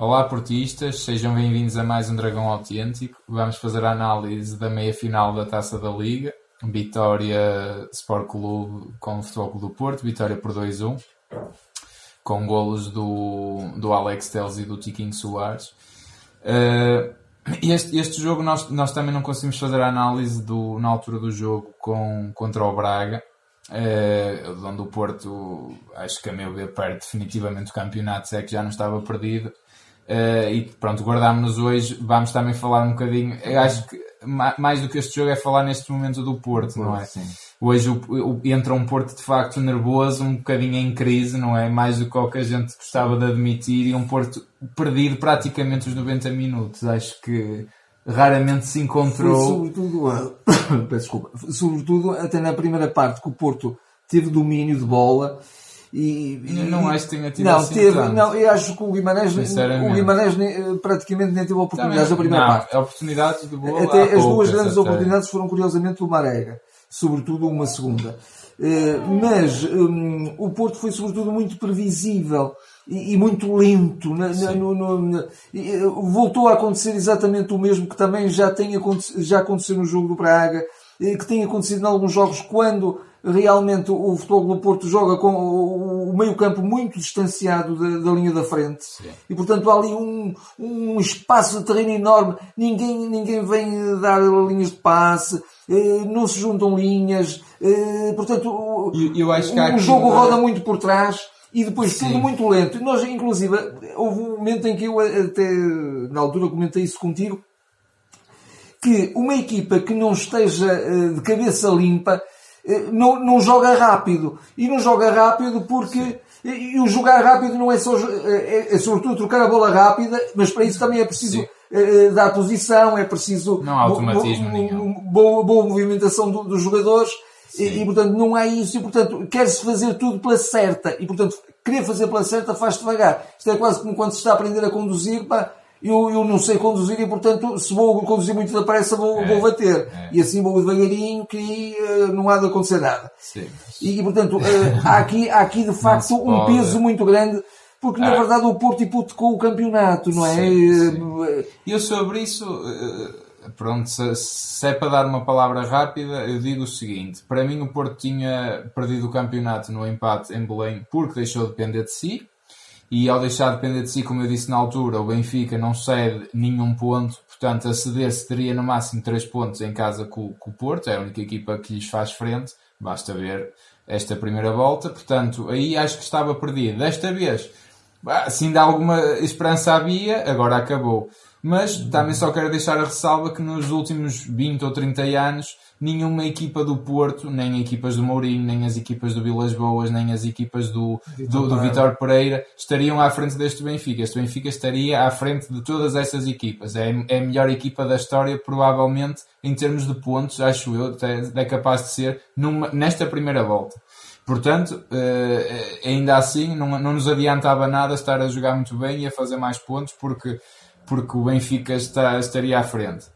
Olá portistas, sejam bem-vindos a mais um Dragão Autêntico. Vamos fazer a análise da meia-final da Taça da Liga. Vitória Sport Clube com o Futebol Clube do Porto, vitória por 2-1, com golos do, do Alex Teles e do Tiquinho Soares. Uh, este, este jogo nós, nós também não conseguimos fazer a análise do, na altura do jogo com, contra o Braga, uh, onde o Porto, acho que a meu ver, perde definitivamente o campeonato, se é que já não estava perdido. Uh, e pronto, guardámos-nos hoje. Vamos também falar um bocadinho. Eu acho que mais do que este jogo é falar neste momento do Porto, não é? Sim. Hoje o, o, entra um Porto de facto nervoso, um bocadinho em crise, não é? Mais do que o que a gente gostava de admitir e um Porto perdido praticamente os 90 minutos. Acho que raramente se encontrou. Foi sobretudo, desculpa, sobretudo até na primeira parte que o Porto teve domínio de bola e, não acho que tenha tido não, assim teve, não, eu acho que o Guimarães, o Guimarães praticamente nem teve oportunidades da primeira não, parte. Oportunidades de boa, até as poucas, duas grandes até. oportunidades foram curiosamente do Marega, sobretudo uma segunda. Uh, mas um, o Porto foi sobretudo muito previsível e, e muito lento. Na, na, no, no, voltou a acontecer exatamente o mesmo que também já, tem, já aconteceu no jogo do Braga, que tem acontecido em alguns jogos quando realmente o futebol do Porto joga com o meio campo muito distanciado da, da linha da frente Sim. e portanto há ali um, um espaço de terreno enorme ninguém, ninguém vem dar linhas de passe eh, não se juntam linhas eh, portanto eu, eu o, jogo roda muito por trás e depois Sim. tudo muito lento. Nós, inclusive, houve um momento em que eu até na altura comentei isso contigo, que uma equipa que não esteja eh, de cabeça limpa eh, não, não joga rápido. E não joga rápido porque. E o jogar rápido não é só. É, é, sobretudo trocar a bola rápida, mas para isso também é preciso uh, dar posição, é preciso. Não há automatismo nenhum. Boa, boa movimentação do, dos jogadores. E, e, portanto não há isso e portanto quer-se fazer tudo pela certa e portanto querer fazer pela certa faz devagar. Isto é quase como quando se está a aprender a conduzir, pá, eu, eu não sei conduzir e, portanto, se vou conduzir muito depressa, vou, é, vou bater. É. E assim vou devagarinho que uh, não há de acontecer nada. Sim. E, portanto, uh, há, aqui, há aqui de facto um peso muito grande, porque na ah. verdade o Porto hipotecou o campeonato, não é? Sim, sim. E eu sobre isso, pronto, se, se, é para dar uma palavra rápida, eu digo o seguinte: para mim, o Porto tinha perdido o campeonato no empate em Belém porque deixou de depender de si e ao deixar de depender de si, como eu disse na altura, o Benfica não cede nenhum ponto, portanto a ceder-se teria no máximo 3 pontos em casa com, com, o Porto, é a única equipa que lhes faz frente, basta ver esta primeira volta, portanto aí acho que estava perdido. Desta vez, se ainda alguma esperança havia, agora acabou. Mas também só quero deixar a ressalva que nos últimos 20 ou 30 anos nenhuma equipa do Porto, nem equipas do Mourinho, nem as equipas do Vilas Boas, nem as equipas do, Vitor do, do Vitor Pereira estariam à frente deste Benfica. Este Benfica estaria à frente de todas essas equipas. É, é a melhor equipa da história, provavelmente, em termos de pontos, acho eu, é capaz de ser numa, nesta primeira volta. Portanto, eh, ainda assim, não, não nos adiantava nada estar a jogar muito bem e a fazer mais pontos, porque, porque o Benfica está, estaria à frente.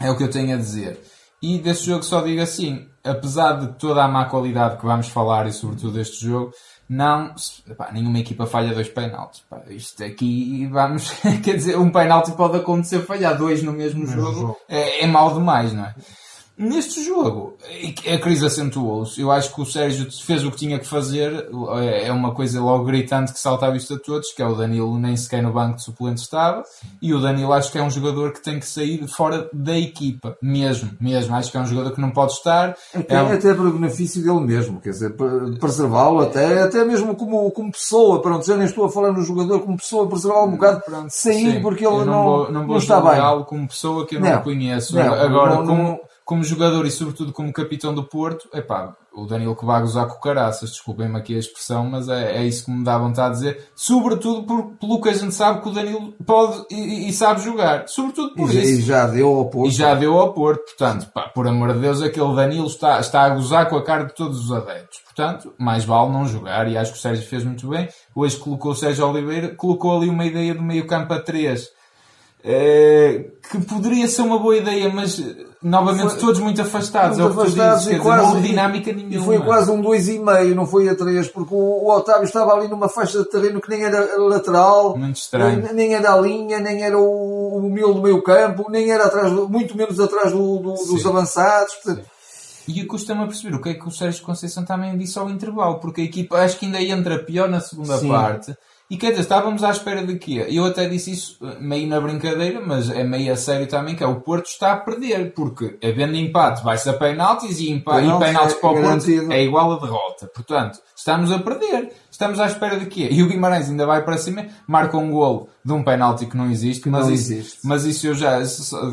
É o que eu tenho a dizer. E desse jogo só digo assim, apesar de toda a má qualidade que vamos falar e sobretudo deste jogo, não, pá, nenhuma equipa falha dois penaltis. Pá, isto aqui, vamos, quer dizer, um penalti pode acontecer falhar dois no mesmo, jogo, jogo. É, é mau demais, não é? Neste jogo, a crise acentuou-se. Eu acho que o Sérgio fez o que tinha que fazer. É, é uma coisa logo gritante que salta à vista de todos, que é o Danilo nem sequer no banco de suplentes estava. E o Danilo acho que é um jogador que tem que sair fora da equipa. Mesmo, mesmo. Acho que é um jogador que não pode estar. Até, é um... até para o benefício dele mesmo. Quer dizer, preservá-lo até, até mesmo como, como pessoa. Pronto, já nem estou a falar no jogador como pessoa, preservá-lo um bocado, pronto, sair sim. porque ele não, não, vou, não, vou não está bem. como pessoa que eu não, não conheço. Não, Agora, não, como como jogador e sobretudo como capitão do Porto, é pá, o Danilo que vai gozar com caraças, desculpem-me aqui a expressão, mas é, é isso que me dá vontade de dizer, sobretudo por, pelo que a gente sabe que o Danilo pode e, e sabe jogar, sobretudo por e, isso. E já deu ao Porto. E já deu ao Porto, portanto, pá, por amor de Deus, aquele Danilo está, está a gozar com a cara de todos os adeptos, portanto, mais vale não jogar, e acho que o Sérgio fez muito bem, hoje colocou o Sérgio Oliveira, colocou ali uma ideia do meio campo a 3, é, que poderia ser uma boa ideia, mas novamente foi, todos muito afastados. Muito é afastados dizes, e quase, dizer, não dinâmica nenhuma. E foi quase um 2,5, não foi a 3, porque o, o, Otávio estava ali numa faixa de terreno que nem era lateral. Nem, nem era a linha, nem era o, o do meio campo, nem era atrás, muito menos atrás do, do, dos avançados. Portanto, e custa-me a perceber o que é que o Sérgio Conceição também disse ao intervalo, porque a equipa acho que ainda entra pior na segunda Sim. parte e quer dizer, estávamos à espera de quê? Eu até disse isso eh, meio na brincadeira, mas é meio a sério também, que é o Porto está a perder, porque havendo empate vai-se a penaltis e, empa penaltis, e penaltis é para o Porto é igual a derrota. Portanto, estamos a perder. Estamos à espera de quê? E o Guimarães ainda vai para cima, marca um golo de um penalti que não existe, que mas, não isso, existe. mas isso eu já,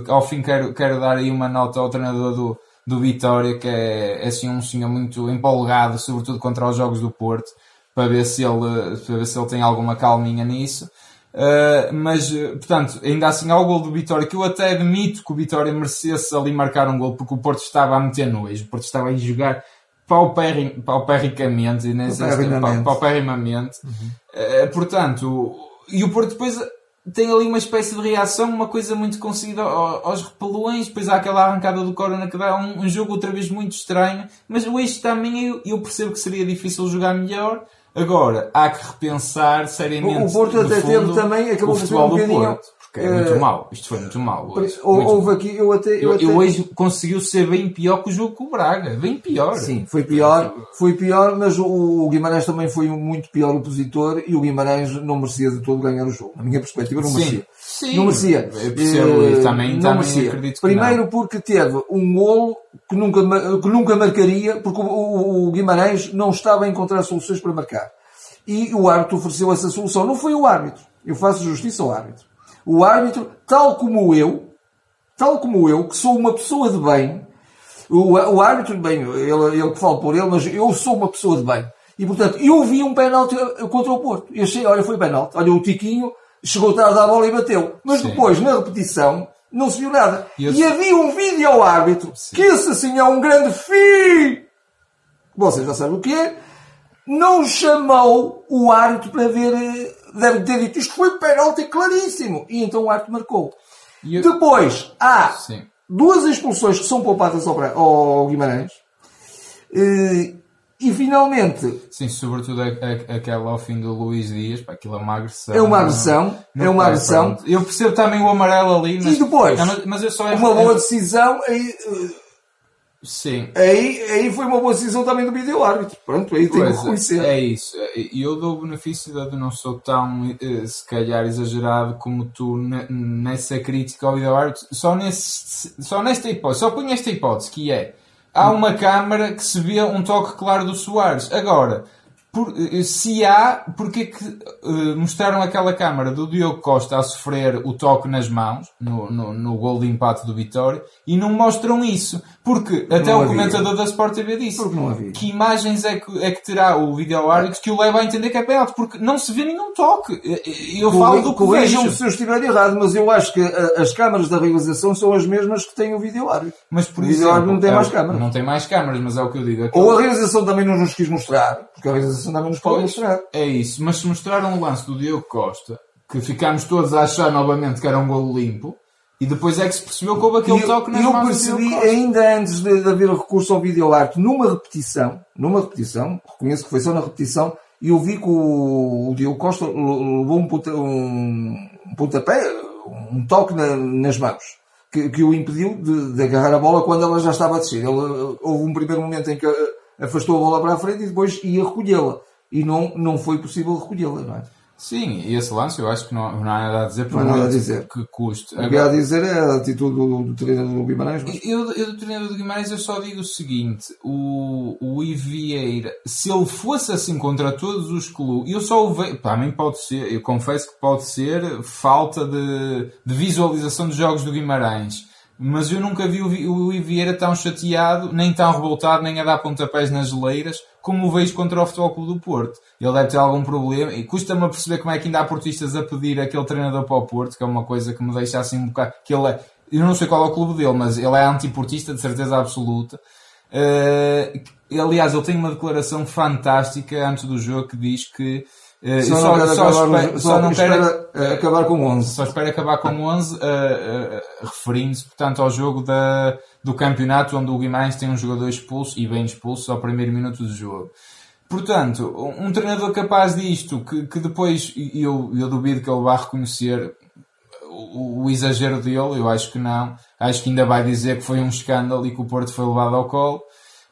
ao fim quero, quero dar aí uma nota ao treinador do, do Vitória, que é, é assim um senhor muito empolgado, sobretudo contra os jogos do Porto para ver se ele, para ver se ele tem alguma calminha nisso. Uh, mas, portanto, ainda assim há o gol do Vitória, que eu até admito que o Vitória merecesse ali marcar um gol, porque o Porto estava a meter nojo, o Porto estava a jogar paupericamente, e nem pauperimamente. Uhum. Uh, portanto, e o Porto depois tem ali uma espécie de reação, uma coisa muito conseguida aos repelões, depois há aquela arrancada do Corona que dá um, um jogo outra vez muito estranho, mas o eixo também eu, eu percebo que seria difícil jogar melhor, Agora, há que repensar seriamente. O Porto até teve também, acabou por ser um bocadinho. Porto, porque é muito uh, mau. Isto foi muito mau. Hoje. Houve muito aqui, eu até. Eu, eu, até... eu hoje conseguiu ser bem pior que o jogo com o Braga. Bem pior. Sim, foi pior. Foi pior, mas o, Guimarães também foi um muito pior opositor e o Guimarães não merecia de todo ganhar o jogo. Na minha perspectiva, não merecia. Sim, não merecia. Eu percebo, uh, também, não também merecia. acredito Primeiro não. porque teve um golo que nunca, que nunca marcaria, porque o, o, o Guimarães não estava a encontrar soluções para marcar e o árbitro ofereceu essa solução. Não foi o árbitro. Eu faço justiça ao árbitro. O árbitro, tal como eu, tal como eu, que sou uma pessoa de bem, o, o árbitro, bem, ele, ele que fala por ele, mas eu sou uma pessoa de bem. E portanto, eu vi um penalti contra o Porto. Eu achei, olha, foi penalti. Olha, o Tiquinho chegou atrás da bola e bateu. Mas sim. depois, na repetição, não se viu nada. E, e havia um vídeo ao árbitro, sim. que esse assim é um grande filho. Vocês já sabem o que é não chamou o árbitro para ver, eh, deve ter dito, isto foi penalti claríssimo. E então o árbitro marcou. Eu... Depois, há Sim. duas expulsões que são poupadas ao, ao Guimarães. Eh, e finalmente. Sim, sobretudo aquela ao fim do Luís Dias, pá, aquilo é uma agressão. É uma agressão. Não, é uma agressão. Eu percebo também o amarelo ali, mas. E depois, mas eu só é, uma boa decisão. Aí, Sim. Aí, aí foi uma boa decisão também do vídeo árbitro. Pronto, aí tem que reconhecer. É isso. E eu dou o benefício de não sou tão, eh, se calhar, exagerado como tu nessa crítica ao vídeo árbitro. Só, nesse, só nesta hipótese, só ponho esta hipótese, que é há uma câmara que se vê um toque claro do Soares. Agora, por, eh, se há, porque é que uh, mostraram aquela câmara do Diogo Costa a sofrer o toque nas mãos no, no, no gol de empate do Vitória e não mostram isso? Porque até não o havia. comentador da Sport TV disse que imagens é que, é que terá o vídeo árbitro que o leva a entender que é penalti, porque não se vê nenhum toque. Eu Co falo do que vejo. se eu estiver errado, mas eu acho que as câmaras da realização são as mesmas que tem o vídeo árbitro. Mas por o vídeo árbitro não tem é, mais câmaras. Não tem mais câmaras, mas é o que eu digo. Aquilo... Ou a realização também não nos quis mostrar, porque a realização também nos pode mostrar. É isso, mas se mostraram o lance do Diogo Costa, que ficámos todos a achar novamente que era um golo limpo, e depois é que se percebeu que houve aquele toque nas eu percebi ainda antes de, de, haver recurso ao videoarte, numa repetição, numa repetição, reconheço que foi só na repetição, e eu vi que o, o Diogo Costa levou um, um, um pontapé, um toque na, nas mãos, que, que o impediu de, de, agarrar a bola quando ela já estava a descer. Ele, houve um primeiro momento em que afastou a bola para a frente e depois ia recolhê-la. E não, não foi possível recolhê-la, não é? Sim, e esse lance eu acho que não, não há nada a dizer por não há nada a dizer. que custe. O que há a dizer é a atitude do, do treinador do Guimarães. Mas... Eu, eu, do treinador do Guimarães eu só digo o seguinte: o, o Ivieira, se ele fosse assim contra todos os clubes, eu só o vejo. Para mim pode ser, eu confesso que pode ser falta de, de visualização dos jogos do Guimarães mas eu nunca vi o, Ivieira tão chateado, nem tão revoltado, nem a dar pontapés nas geleiras, como o vejo contra o Futebol Clube do Porto. Ele deve ter algum problema, e custa-me a perceber como é que ainda há portistas a pedir aquele treinador para o Porto, que é uma coisa que me deixa assim um bocado, que ele é, eu não sei qual é o clube dele, mas ele é antiportista de certeza absoluta. Uh, aliás, ele tem uma declaração fantástica antes do jogo que diz que Uh, só, só, não só acabar, espera, só não espera quero, acabar com 11. Só espero acabar com 11, uh, uh, referindo-se, portanto, ao jogo da, do campeonato onde o Guimarães tem um jogador expulso e bem expulso ao primeiro minuto do jogo. Portanto, um treinador capaz disto, que, que depois eu, eu duvido que ele vá reconhecer o, o, exagero dele, eu acho que não. Acho que ainda vai dizer que foi um escândalo e que o Porto foi levado ao colo.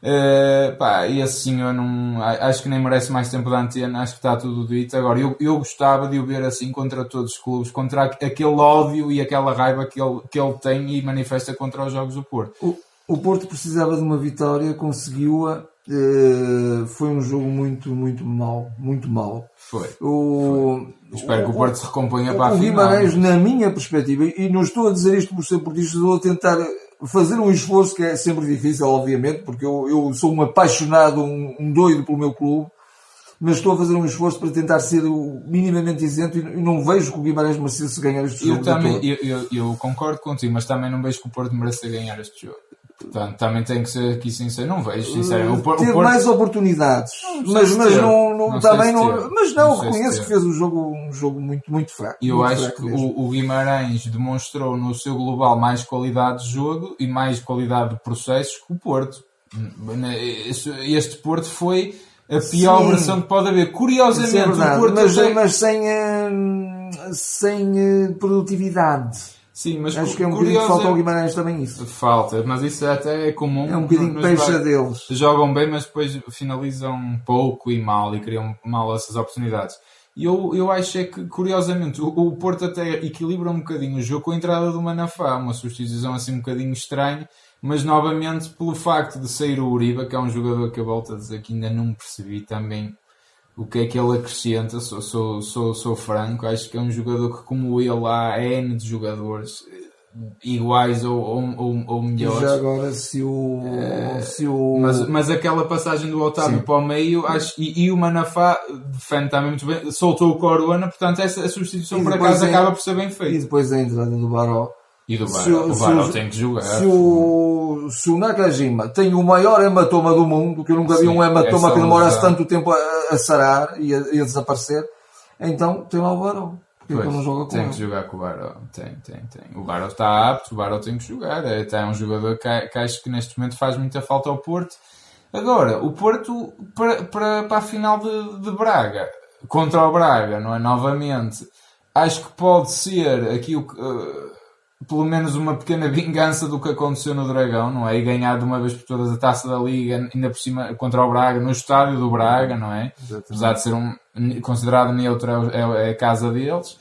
Uh, pá, esse senhor não, acho que nem merece mais tempo de antena, acho que está tudo dito. Agora, eu, eu gostava de o ver assim contra todos os clubes, contra aquele ódio e aquela raiva que ele, que ele tem e manifesta contra os jogos do Porto. O, o Porto precisava de uma vitória, conseguiu-a. Uh, foi um jogo muito, muito mau, muito mau. Foi. O, foi. Espero o, que o Porto se recomponha para a final. O Guimarães, na minha perspectiva, e não estou a dizer isto por ser portista, estou a tentar fazer um esforço que é sempre difícil, obviamente, porque eu, eu sou um apaixonado, um, um doido pelo meu clube, mas estou a fazer um esforço para tentar ser minimamente isento e não vejo que o Guimarães merecesse ganhar este jogo. Eu, também, eu, eu, eu, concordo contigo, mas também não vejo que o Porto mereça ganhar este jogo. Portanto, também tem que ser aqui sincero. Não vejo, sinceramente. O, Teve o Porto... mais oportunidades, não mas, mas não, não, não também não. Mas não, não reconheço que fez um jogo, um jogo muito, muito fraco. Eu muito acho fraco que o, o, Guimarães demonstrou no seu global mais qualidade de jogo e mais qualidade de processos que o Porto. Este Porto foi a pior Sim, versão que pode haver. Curiosamente, é verdade, o Porto mas, até... mas sem, hum, sem eh, produtividade. Sim, mas acho que é um bocadinho que falta ao Guimarães também isso. Falta, mas isso até é comum. É um bocadinho peixa deles. Jogam bem, mas depois finalizam pouco e mal e criam mal essas oportunidades. E eu, eu acho é que, curiosamente, o, o Porto até equilibra um bocadinho o jogo com a entrada do Manafá, uma substituição assim um bocadinho estranha, mas novamente pelo facto de sair o Uribe, que é um jogador que eu volto a dizer que ainda não percebi também o que é que ele acrescenta, sou, sou, sou, sou franco, acho que é um jogador que como ele há N de jogadores eh, iguais ou, ou, ou, melhores. Já agora se o, é, se o... Mas, mas aquela passagem do Otávio Sim. para o meio acho, e, e o Manafá defende também muito bem, soltou o Corona, portanto essa a substituição por acaso é, acaba por ser bem feita. E depois a entrada do Baró e do Baró, o Baró tem que jogar. Se o, se o Nakajima tem o maior hematoma do mundo, que eu nunca vi um hematoma que demorasse tanto tempo a, a sarar e a, a, desaparecer, então tem lá o. Porque pois, não joga com tem ele? que jogar com o Baró. Tem, tem, tem. O Baró está apto, o Baró tem que jogar. É, é um jogador que, que acho que neste momento faz muita falta ao Porto. Agora, o Porto para, para, para a final de, de Braga, contra o Braga, não é? Novamente, acho que pode ser aqui o que. Uh, pelo menos uma pequena vingança do que aconteceu no Dragão, não é? E ganhar de uma vez por todas a taça da Liga, ainda por cima contra o Braga, no estádio do Braga, não é? Exatamente. Apesar de ser um, considerado neutro, é, é a casa deles.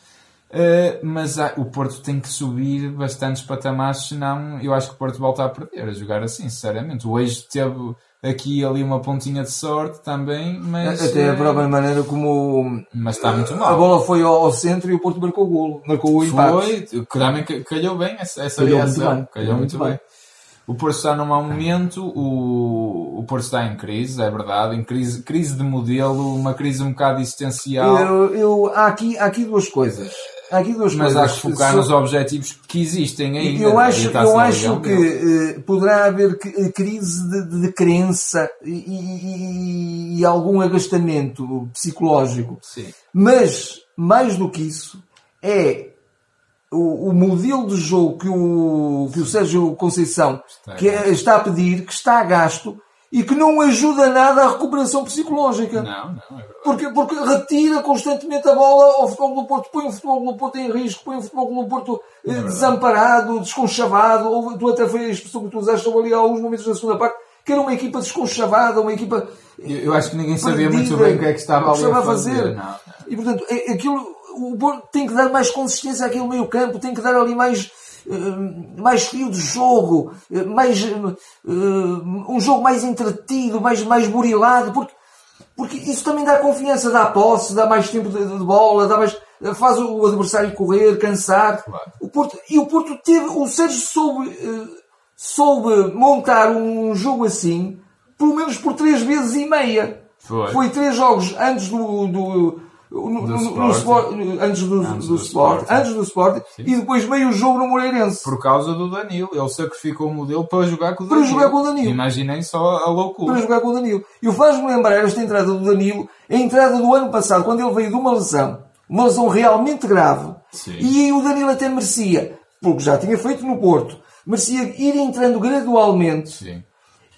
Uh, mas ah, o Porto tem que subir bastantes patamares, senão eu acho que o Porto volta a perder, a jogar assim, sinceramente. Eixo teve aqui e ali uma pontinha de sorte também, mas... Até a própria maneira como... Mas está muito mal. A bola foi ao, centro e o Porto marcou o golo, marcou o empate. Foi, também calhou bem essa, essa calhou reação. Muito bem. Calhou muito bem. bem. O Porto está num mau momento, o, o Porto está em crise, é verdade, em crise, crise de modelo, uma crise um bocado existencial. Eu, eu, há, aqui, há aqui duas coisas. Há aqui duas Mas coisas. há que focar so... nos objetivos que existem ainda. Eu acho, eu acho que uh, poderá haver eh, crise de, de crença e, e, e, algum agastamento psicológico. Sim. Mas, mais do que isso, é o, o, modelo de jogo que o, que o Sérgio Conceição está, que é, está a pedir, que está a gasto, e que não ajuda nada à recuperação psicológica. Não, não, é porque, porque retira constantemente a bola ao futebol do Porto, põe o futebol do Porto em risco, põe o futebol do Porto eh, é desamparado, desconchavado. Ou, tu até foi a expressão que tu usaste ali há alguns momentos da segunda parte, que era uma equipa desconchavada, uma equipa. Eu, eu acho que ninguém sabia muito bem o que é que estava ali a fazer. fazer. Não. E portanto, é, aquilo, o Porto tem que dar mais consistência àquele meio campo, tem que dar ali mais eh, mais fio de jogo, eh, mais, eh, um jogo mais entretido, mais, mais burilado, porque, porque isso também dá confiança, dá posse, dá mais tempo de, de bola, dá mais, faz o adversário correr, cansar. Claro. O Porto, e o Porto teve, o Sérgio soube, soube montar um jogo assim, pelo menos por três vezes e meia. Foi, Foi três jogos antes do, do no, no, no antes do, antes do, do Sport, antes do Sport, e depois meio jogo no Moreirense. Por causa do Danilo, ele sacrificou o modelo para jogar com o para Danilo. jogar com o Danilo. Imaginem só a loucura. Para jogar com o Danilo. E o faz-me lembrar esta entrada do Danilo, a entrada do ano passado, quando ele veio de uma lesão, uma lesão realmente grave, Sim. e o Danilo até merecia, porque já tinha feito no Porto, merecia ir entrando gradualmente. Sim.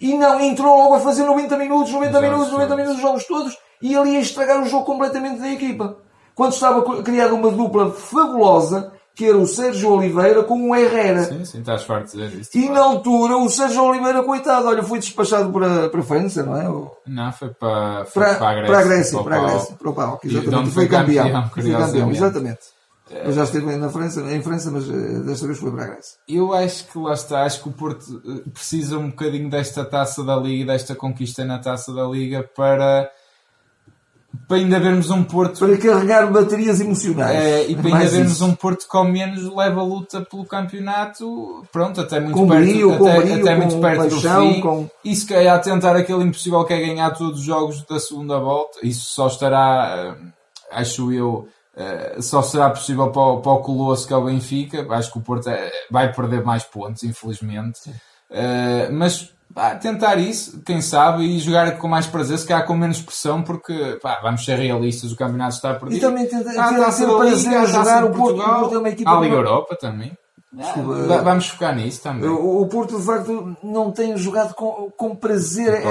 E não entrou logo a fazer 90 minutos, 90 Os minutos, jogos 90 todos. minutos, os jogos todos, e ele ia estragar o jogo completamente da equipa. Quando estava criada uma dupla fabulosa, que era o Sérgio Oliveira com o Herrera. Sim, sim, estás farto de dizer isto. E na altura, o Sérgio Oliveira, coitado, olha, foi despachado para, para a França, não é? Ou- Não, foi para, foi Para, para a Grécia. para a Grécia, o para a. Grécia, para o de exatamente. foi campeão. campeão, Foi campeão, exatamente. Eu já esteve na França, em França, mas eh, desta vez foi para a Grécia. Eu acho que lá está, acho que o Porto eh, precisa um bocadinho desta taça da Liga desta conquista na taça da Liga para, para ainda vermos um Porto Para carregar baterias emocionais. eh, e para ainda vermos isso. um Porto ao menos leva a luta pelo campeonato, pronto, até muito Com perto, brio, com até, brio, até com muito perto paixão, do fim. com- E se calhar tentar aquele impossível que é ganhar todos os jogos da segunda volta. Isso só estará, eh, acho eu, eh, só será possível para o, para o Colosso que é o Benfica. Acho que o Porto eh, vai perder mais pontos, infelizmente. Eh, mas pá, tentar isso, quem sabe, e jogar com mais prazer, se calhar com menos pressão, porque pá, vamos ser realistas, o campeonato está perdido. E também ter, ter, Há a ter Taça da prazer a jogar o Porto. Portugal, Porto é uma equipa a Liga Europa também. Desculpa. Vamos focar nisso também. O, o Porto, de facto, não tem jogado com, com prazer. É-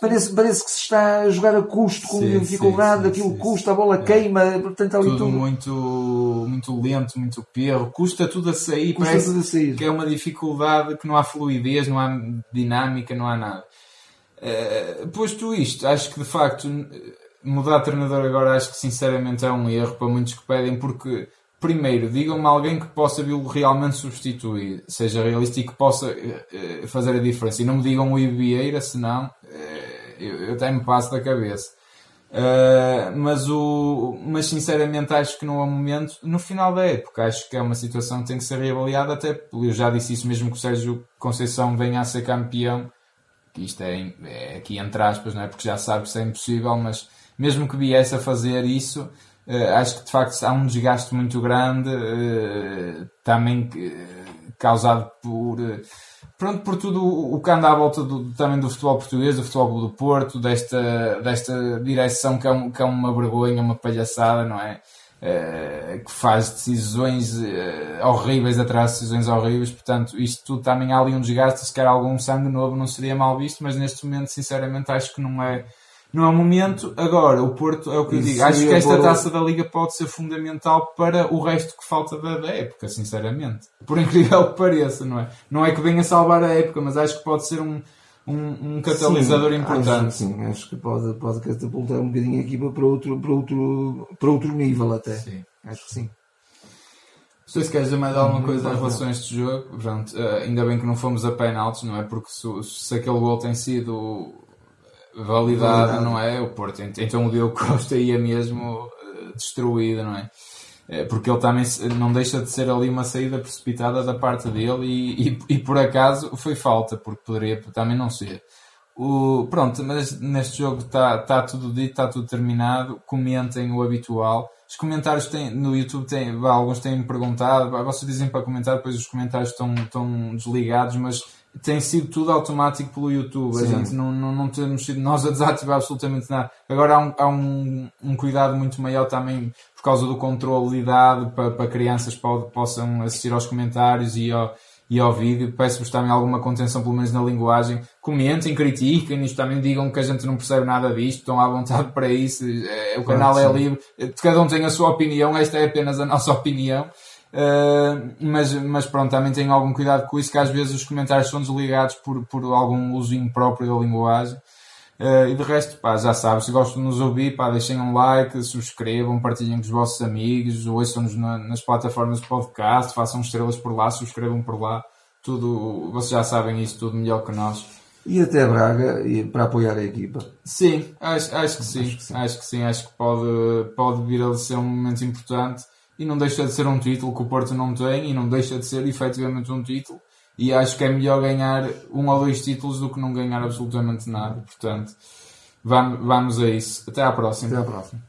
parece, parece que se está a jogar a custo, com Sim, dificuldade, sim, aquilo sim, custa, a bola queima, portanto ali tudo tudo. muito, muito lento, muito perro, custa tudo a sair, Custa parece tudo a sair. que é uma dificuldade que não há fluidez, não há dinâmica, não há nada. Eh, posto isto, acho que de facto mudar de treinador agora acho que sinceramente é um erro para muitos que pedem, porque primeiro digam-me alguém que possa vê-lo realmente substituir, seja realista e que possa eh, fazer a diferença. E não me digam o Ibieira, senão eh, eu, eu até me passo da cabeça. Uh, mas, o, mas sinceramente acho que não o momento no final da época. Acho que é uma situação que tem que ser reavaliada. Até eu já disse isso mesmo que o Sérgio Conceição venha a ser campeão. Que isto é, é aqui entre aspas, não é? Porque já sabe que isso é impossível. Mas mesmo que viesse a fazer isso, uh, acho que de facto há um desgaste muito grande. uh, também uh, causado por. uh, Pronto, por tudo o que anda à volta do, também do futebol português, do futebol do Porto, desta, desta direção que é, um- que é uma vergonha, uma palhaçada, não é? Eh, que faz decisões eh, horríveis atrás de decisões horríveis, portanto, isto tudo também há ali um desgaste, se calhar algum sangue novo não seria mal visto, mas neste momento, sinceramente, acho que não é, não é o momento. Agora, o Porto é o que eu Isso digo, acho que esta taça da Liga pode ser fundamental para o resto que falta da, da época, sinceramente. Por incrível que pareça, não é? Não é que venha salvar a época, mas acho que pode ser um, um, um catalisador Sim, importante. Acho, sim, acho que pode, pode catapultar um bocadinho a equipa para outro, para outro, para outro nível até. Sim. Acho que sim. Não sei se queres dizer mais alguma coisa em relação a este jogo. Pronto, eh, ainda bem que não fomos a penaltis, não é? Porque se, se aquele gol tem sido validado, Validado. não é? O Porto, ent- então o Diogo Costa ia mesmo eh, destruído, não é? Eh, Porque ele também não deixa de ser ali uma saída precipitada da parte dele e, e, e por acaso foi falta, porque poderia também não ser. O, pronto, mas neste jogo está tá tudo dito, está tudo terminado. Comentem o habitual. Os comentários têm, no YouTube têm, alguns têm perguntado, vá, vocês dizem para comentar, depois os comentários estão, estão desligados, mas tem sido tudo automático pelo YouTube. A Sim. gente não, não, não temos sido nós a desativar absolutamente nada. Agora há um, há um, um cuidado muito maior também por causa do controle de idade para, para crianças pode, possam assistir aos comentários e ao, e ao vídeo. Peço-vos também alguma contenção, pelo menos na linguagem. Comentem, critiquem, isto também digam que a gente não percebe nada disto, estão à vontade para isso. É, o canal é livre, cada um tem a sua opinião, esta é apenas a nossa opinião. Uh, mas, mas pronto, também tenham algum cuidado com isso, que às vezes os comentários são desligados por, por algum uso impróprio da linguagem. Uh, e de resto, pá, já sabem, se gostam de nos ouvir, pá, deixem um like, subscrevam, partilhem com os vossos amigos, ouçam-nos na- nas plataformas de podcast, façam estrelas por lá, subscrevam por lá. Tudo, vocês já sabem isso tudo melhor que nós. E até Braga e para apoiar a equipa. Sim, acho, acho, que, sim. acho que sim. Acho que pode, pode vir a ser um momento importante e não deixa de ser um título que o Porto não tem e não deixa de ser efetivamente um título e acho que é melhor ganhar um ou dois títulos do que não ganhar absolutamente nada. Portanto, vamos a isso. Até à próxima. Até à próxima.